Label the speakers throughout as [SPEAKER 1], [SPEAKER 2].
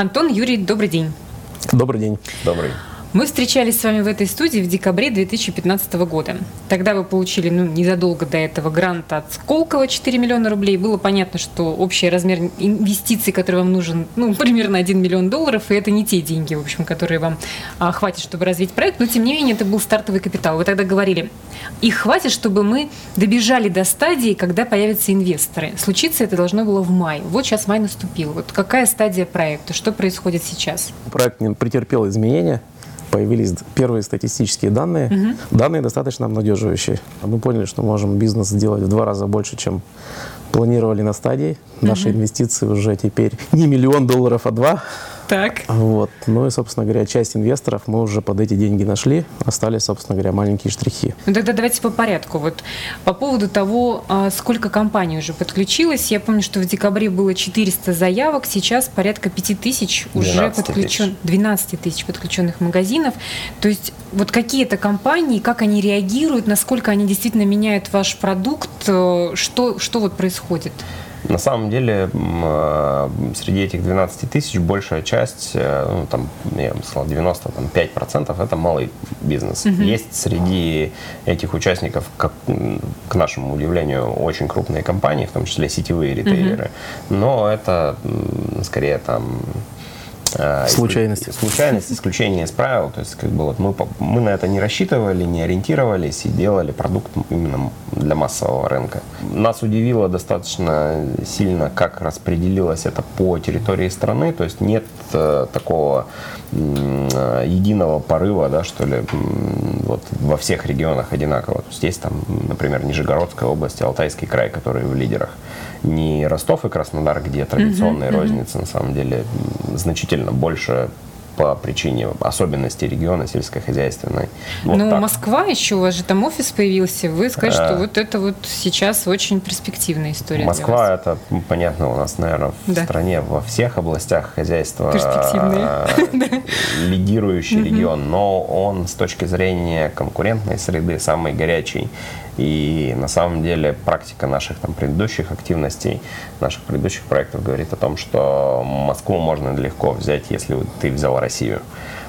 [SPEAKER 1] Антон, Юрий, добрый день.
[SPEAKER 2] Добрый день.
[SPEAKER 3] Добрый.
[SPEAKER 1] Мы встречались с вами в этой студии в декабре 2015 года. Тогда вы получили ну, незадолго до этого грант от Сколково 4 миллиона рублей. Было понятно, что общий размер инвестиций, который вам нужен, ну, примерно 1 миллион долларов, и это не те деньги, в общем, которые вам а, хватит, чтобы развить проект. Но, тем не менее, это был стартовый капитал. Вы тогда говорили, их хватит, чтобы мы добежали до стадии, когда появятся инвесторы. Случиться это должно было в мае. Вот сейчас май наступил. Вот какая стадия проекта? Что происходит сейчас?
[SPEAKER 2] Проект претерпел изменения появились первые статистические данные. Угу. Данные достаточно обнадеживающие. Мы поняли, что можем бизнес сделать в два раза больше, чем планировали на стадии. Наши угу. инвестиции уже теперь не миллион долларов, а два.
[SPEAKER 1] Так.
[SPEAKER 2] Вот. Ну и, собственно говоря, часть инвесторов мы уже под эти деньги нашли. Остались, собственно говоря, маленькие штрихи.
[SPEAKER 1] Ну тогда давайте по порядку. Вот по поводу того, а, сколько компаний уже подключилось. Я помню, что в декабре было 400 заявок, сейчас порядка 5000 уже подключен... 12 тысяч подключенных магазинов. То есть вот какие это компании, как они реагируют, насколько они действительно меняют ваш продукт, э, что, что вот происходит?
[SPEAKER 3] На самом деле, э, среди этих 12 тысяч большая часть, э, ну, там, я бы сказал, 95% это малый бизнес. Угу. Есть среди этих участников, как, к нашему удивлению, очень крупные компании, в том числе сетевые ритейлеры, угу. но это скорее там
[SPEAKER 2] а, случайность.
[SPEAKER 3] Случайность, исключение из правил. То есть, как бы вот мы, мы на это не рассчитывали, не ориентировались и делали продукт именно для массового рынка. Нас удивило достаточно сильно, как распределилось это по территории страны. То есть нет э, такого э, единого порыва, да, что ли, вот во всех регионах одинаково. Здесь там, например, Нижегородская область, Алтайский край, которые в лидерах не Ростов и Краснодар, где традиционные uh-huh, розницы, uh-huh. на самом деле, значительно больше по причине особенностей региона сельскохозяйственной.
[SPEAKER 1] Вот ну, так. Москва еще, у вас же там офис появился, вы скажете, что э. вот это вот сейчас очень перспективная история
[SPEAKER 3] Москва, это, понятно, у нас, наверное, в да. стране во всех областях хозяйства э, лидирующий регион, но он с точки зрения конкурентной среды самый горячий и на самом деле практика наших там, предыдущих активностей, наших предыдущих проектов говорит о том, что Москву можно легко взять, если ты взял Россию.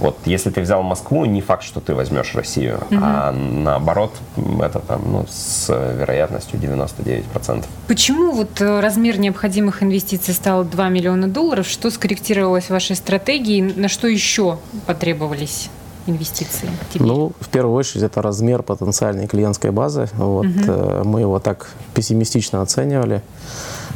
[SPEAKER 3] Вот если ты взял Москву, не факт, что ты возьмешь Россию, угу. а наоборот, это там, ну, с вероятностью 99%.
[SPEAKER 1] Почему вот э, размер необходимых инвестиций стал 2 миллиона долларов? Что скорректировалось в вашей стратегии? На что еще потребовались инвестиции?
[SPEAKER 2] Теперь? Ну, в первую очередь, это размер потенциальной клиентской базы. Вот, угу. Мы его так пессимистично оценивали.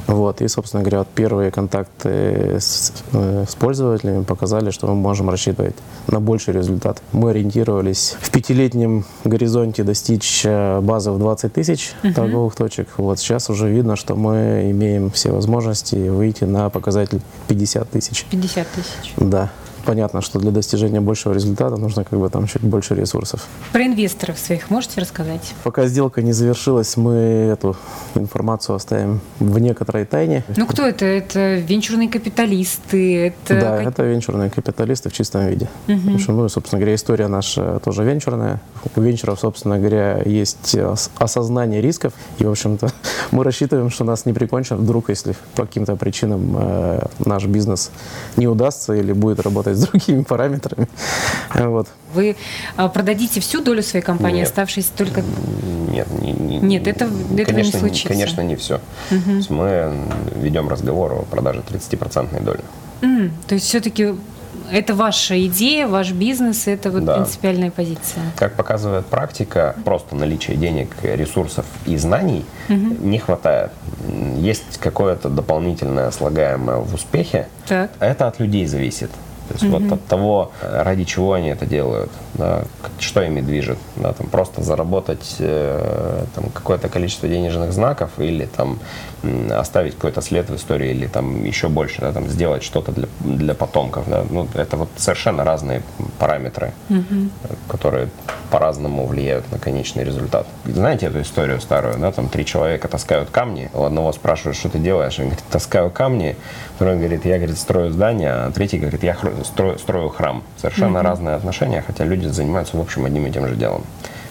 [SPEAKER 2] Вот, и, собственно говоря, вот первые контакты с, э, с пользователями показали, что мы можем рассчитывать на больший результат. Мы ориентировались в пятилетнем горизонте достичь э, базы в 20 тысяч uh-huh. торговых точек. Вот сейчас уже видно, что мы имеем все возможности выйти на показатель 50 тысяч.
[SPEAKER 1] 50 тысяч.
[SPEAKER 2] Да понятно, что для достижения большего результата нужно как бы там чуть больше ресурсов.
[SPEAKER 1] Про инвесторов своих можете рассказать?
[SPEAKER 2] Пока сделка не завершилась, мы эту информацию оставим в некоторой тайне.
[SPEAKER 1] Ну кто это? Это венчурные капиталисты?
[SPEAKER 2] Это да, это венчурные капиталисты в чистом виде. Угу. Общем, ну, собственно говоря, история наша тоже венчурная. У венчуров, собственно говоря, есть осознание рисков. И, в общем-то, мы рассчитываем, что нас не прикончат вдруг, если по каким-то причинам э, наш бизнес не удастся или будет работать с другими параметрами. Вот.
[SPEAKER 1] Вы а, продадите всю долю своей компании, Нет. оставшись только...
[SPEAKER 3] Нет, не, не,
[SPEAKER 1] Нет это, этого конечно, не случится.
[SPEAKER 3] Конечно, не все. Угу. мы ведем разговор о продаже 30% доли.
[SPEAKER 1] Mm, то есть все-таки это ваша идея, ваш бизнес, это вот да. принципиальная позиция.
[SPEAKER 3] Как показывает практика, просто наличие денег, ресурсов и знаний угу. не хватает. Есть какое-то дополнительное слагаемое в успехе. Так. Это от людей зависит. То есть mm-hmm. вот от того, ради чего они это делают, да, что ими движет, да, там просто заработать э, там, какое-то количество денежных знаков или там оставить какой-то след в истории или там еще больше, да, там сделать что-то для, для потомков, да, ну это вот совершенно разные параметры, mm-hmm. которые по-разному влияют на конечный результат. Знаете эту историю старую, да, там три человека таскают камни, у одного спрашивают, что ты делаешь, он говорит, таскаю камни, второй говорит, я, говорит, строю здание, а третий говорит, я строю, строю храм. Совершенно mm-hmm. разные отношения, хотя люди занимаются, в общем, одним и тем же делом.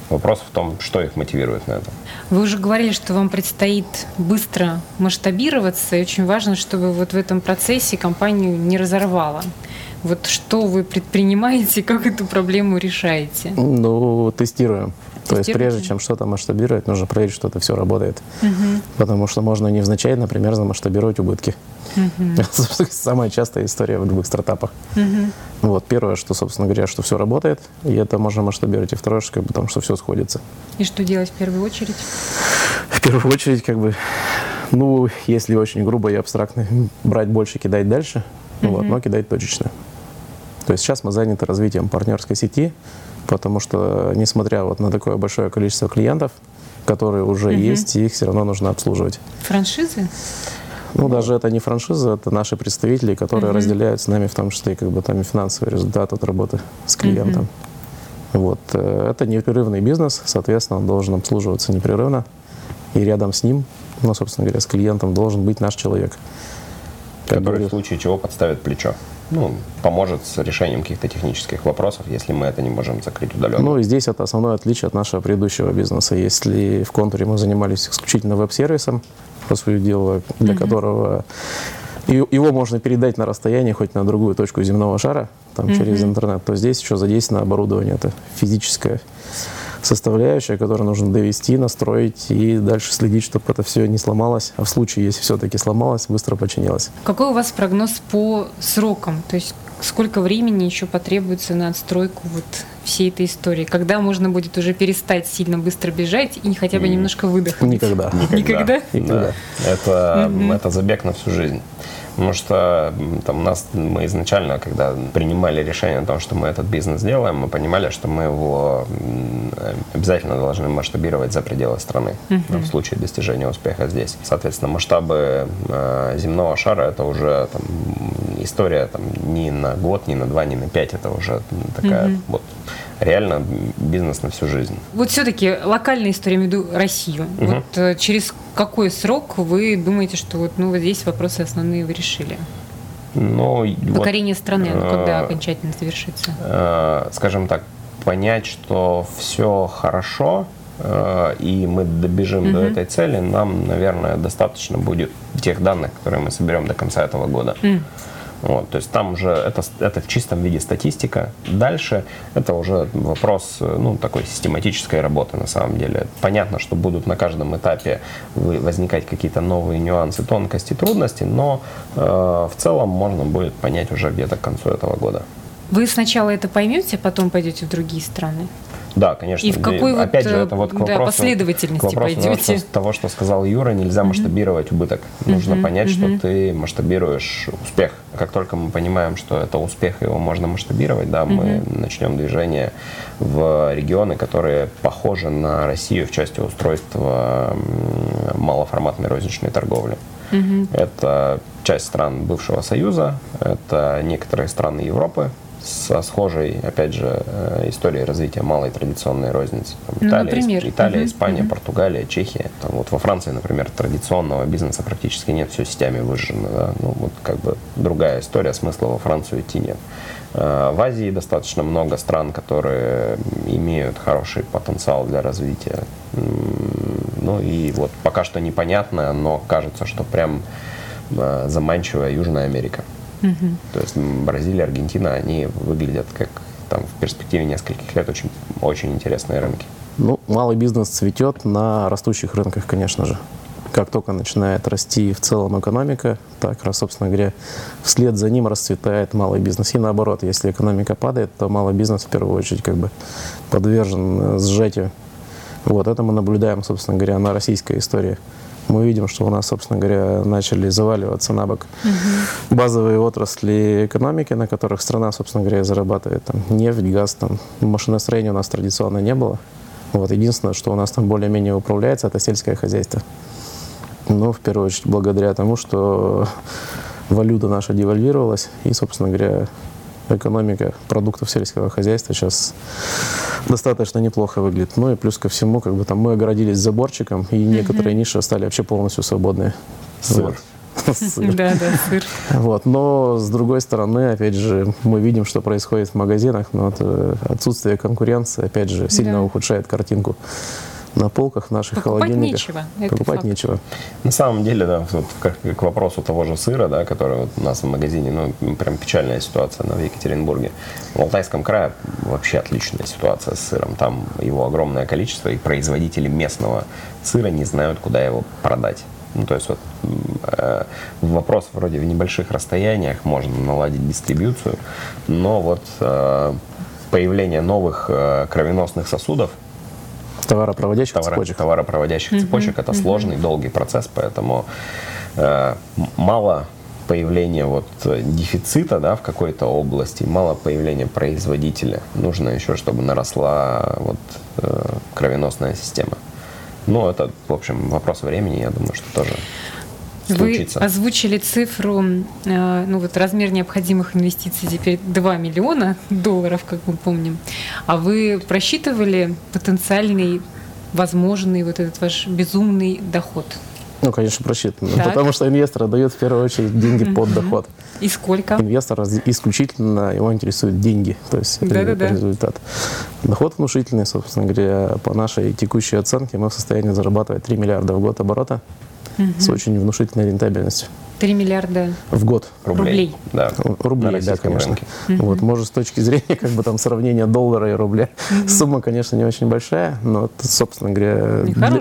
[SPEAKER 3] Вопрос в том, что их мотивирует на это.
[SPEAKER 1] Вы уже говорили, что вам предстоит быстро масштабироваться, и очень важно, чтобы вот в этом процессе компанию не разорвало. Вот что вы предпринимаете, как эту проблему решаете?
[SPEAKER 2] Ну, тестируем. То есть прежде чем что-то масштабировать, нужно проверить, что это все работает. Угу. Потому что можно невзначай, например, замасштабировать убытки. Угу. Это самая частая история в любых стартапах. Угу. Вот, первое, что, собственно говоря, что все работает, и это можно масштабировать. И второе, что, как бы, потому что все сходится.
[SPEAKER 1] И что делать в первую очередь?
[SPEAKER 2] В первую очередь, как бы, ну, если очень грубо и абстрактно, брать больше, кидать дальше, угу. вот, но кидать точечно. То есть сейчас мы заняты развитием партнерской сети, потому что, несмотря вот на такое большое количество клиентов, которые уже угу. есть, их все равно нужно обслуживать.
[SPEAKER 1] Франшизы?
[SPEAKER 2] Ну, даже это не франшиза, это наши представители, которые угу. разделяют с нами в том числе как бы там и финансовый результат от работы с клиентом. Угу. Вот. Э, это непрерывный бизнес, соответственно, он должен обслуживаться непрерывно. И рядом с ним, ну, собственно говоря, с клиентом должен быть наш человек.
[SPEAKER 3] Который в случае чего подставит плечо ну, поможет с решением каких-то технических вопросов, если мы это не можем закрыть удаленно.
[SPEAKER 2] Ну и здесь это основное отличие от нашего предыдущего бизнеса. Если в контуре мы занимались исключительно веб-сервисом, по сути дела, для mm-hmm. которого его можно передать на расстоянии хоть на другую точку земного шара, там, mm-hmm. через интернет, то здесь еще задействовано оборудование, это физическое составляющая, которую нужно довести, настроить и дальше следить, чтобы это все не сломалось. А в случае, если все-таки сломалось, быстро починилось.
[SPEAKER 1] Какой у вас прогноз по срокам? То есть сколько времени еще потребуется на отстройку вот всей этой истории? Когда можно будет уже перестать сильно быстро бежать и хотя бы немножко выдохнуть?
[SPEAKER 2] Никогда.
[SPEAKER 3] Никогда. Никогда? Никогда. Да. Это, mm-hmm. это забег на всю жизнь. Потому что там, нас, мы изначально, когда принимали решение о том, что мы этот бизнес делаем, мы понимали, что мы его обязательно должны масштабировать за пределы страны uh-huh. в случае достижения успеха здесь. Соответственно, масштабы э, земного шара это уже там, история там, не на год, не на два, не на пять, это уже такая uh-huh. вот реально бизнес на всю жизнь.
[SPEAKER 1] Вот все-таки локальная история, я имею в виду Россию. Угу. Вот э, через какой срок вы думаете, что вот, ну, вот здесь вопросы основные вы решили?
[SPEAKER 3] Ну,
[SPEAKER 1] Покорение вот, страны, ну, когда окончательно завершится?
[SPEAKER 3] Э, скажем так, понять, что все хорошо, э, и мы добежим угу. до этой цели, нам, наверное, достаточно будет тех данных, которые мы соберем до конца этого года. Mm. Вот, то есть там уже это, это в чистом виде статистика. Дальше это уже вопрос ну, такой систематической работы на самом деле. Понятно, что будут на каждом этапе возникать какие-то новые нюансы, тонкости, трудности, но э, в целом можно будет понять уже где-то к концу этого года.
[SPEAKER 1] Вы сначала это поймете, а потом пойдете в другие страны?
[SPEAKER 3] Да, конечно.
[SPEAKER 1] И в какой и, опять вот, же, это вот к вопросу, да, последовательности к вопросу пойдете?
[SPEAKER 3] Того, что сказал Юра, нельзя масштабировать убыток. Нужно понять, что ты масштабируешь успех. Как только мы понимаем, что это успех, его можно масштабировать, да, мы начнем движение в регионы, которые похожи на Россию в части устройства малоформатной розничной торговли. Mm-hmm. Это часть стран бывшего Союза, это некоторые страны Европы, со схожей, опять же, э, историей развития малой традиционной розницы. Там, ну, Италия, например. Италия, Испания, угу. Португалия, Чехия. Там, вот во Франции, например, традиционного бизнеса практически нет, все сетями выжжено. Да? Ну, вот как бы другая история, смысла во Францию идти нет. Э, в Азии достаточно много стран, которые имеют хороший потенциал для развития. Ну и вот пока что непонятно, но кажется, что прям э, заманчивая Южная Америка. Угу. То есть Бразилия, Аргентина, они выглядят как там в перспективе нескольких лет очень, очень интересные рынки.
[SPEAKER 2] Ну, малый бизнес цветет на растущих рынках, конечно же. Как только начинает расти в целом экономика, так, раз, собственно говоря, вслед за ним расцветает малый бизнес. И наоборот, если экономика падает, то малый бизнес в первую очередь как бы подвержен сжатию. Вот это мы наблюдаем, собственно говоря, на российской истории мы видим, что у нас, собственно говоря, начали заваливаться на бок угу. базовые отрасли экономики, на которых страна, собственно говоря, зарабатывает. Там, нефть, газ, там, машиностроения у нас традиционно не было. Вот, единственное, что у нас там более-менее управляется, это сельское хозяйство. Но, в первую очередь, благодаря тому, что валюта наша девальвировалась, и, собственно говоря, экономика продуктов сельского хозяйства сейчас достаточно неплохо выглядит. Ну и плюс ко всему, как бы там мы огородились заборчиком, и некоторые ниши стали вообще полностью свободные. Вот.
[SPEAKER 1] Да, да, сыр.
[SPEAKER 2] Вот. Но, с другой стороны, опять же, мы видим, что происходит в магазинах, но это отсутствие конкуренции, опять же, сильно ухудшает картинку на полках наших
[SPEAKER 1] Покупать
[SPEAKER 2] холодильниках.
[SPEAKER 1] нечего.
[SPEAKER 2] Покупать
[SPEAKER 1] факт.
[SPEAKER 2] нечего.
[SPEAKER 3] На самом деле, да, вот к, к вопросу того же сыра, да, который вот у нас в магазине, ну, прям печальная ситуация на, в Екатеринбурге. В Алтайском крае вообще отличная ситуация с сыром. Там его огромное количество, и производители местного сыра не знают, куда его продать. Ну, то есть вот э, вопрос вроде в небольших расстояниях можно наладить дистрибьюцию, но вот э, появление новых э, кровеносных сосудов –
[SPEAKER 2] Товаропроводящих
[SPEAKER 3] товаро,
[SPEAKER 2] цепочек.
[SPEAKER 3] Товаропроводящих mm-hmm. цепочек это mm-hmm. сложный, долгий процесс, поэтому э, мало появления вот дефицита да, в какой-то области, мало появления производителя. Нужно еще, чтобы наросла вот, э, кровеносная система. Ну, это, в общем, вопрос времени, я думаю, что тоже случится.
[SPEAKER 1] Вы озвучили цифру, э, ну вот размер необходимых инвестиций теперь 2 миллиона долларов, как мы помним. А вы просчитывали потенциальный, возможный вот этот ваш безумный доход?
[SPEAKER 2] Ну, конечно, просчитано. Так. Потому что инвестор дает в первую очередь деньги под доход.
[SPEAKER 1] И сколько?
[SPEAKER 2] Инвестор исключительно его интересуют деньги, то есть да, да, результат. Доход внушительный, собственно говоря, по нашей текущей оценке мы в состоянии зарабатывать 3 миллиарда в год оборота угу. с очень внушительной рентабельностью.
[SPEAKER 1] 3 миллиарда
[SPEAKER 2] в год.
[SPEAKER 3] Рублей. Рублей.
[SPEAKER 2] Да, Рублей, да, конечно. Угу. Вот, может, с точки зрения как бы там сравнения доллара и рубля, угу. сумма, конечно, не очень большая, но это, собственно говоря,
[SPEAKER 1] для,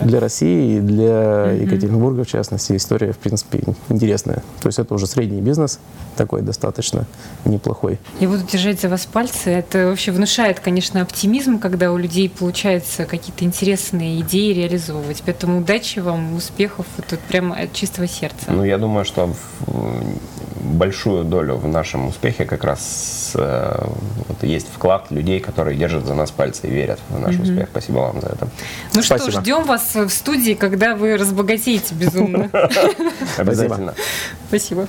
[SPEAKER 2] для России и для угу. Екатеринбурга, в частности, история, в принципе, интересная. То есть это уже средний бизнес, такой достаточно неплохой.
[SPEAKER 1] Я буду держать за вас пальцы. Это вообще внушает, конечно, оптимизм, когда у людей получается какие-то интересные идеи реализовывать. Поэтому удачи вам, успехов, вот прямо от чистого сердца.
[SPEAKER 3] Ну, я думаю, что большую долю в нашем успехе как раз э, вот, есть вклад людей, которые держат за нас пальцы и верят в наш mm-hmm. успех. Спасибо вам за это.
[SPEAKER 1] Ну Спасибо. что, ждем вас в студии, когда вы разбогатеете безумно.
[SPEAKER 3] Обязательно.
[SPEAKER 1] Спасибо.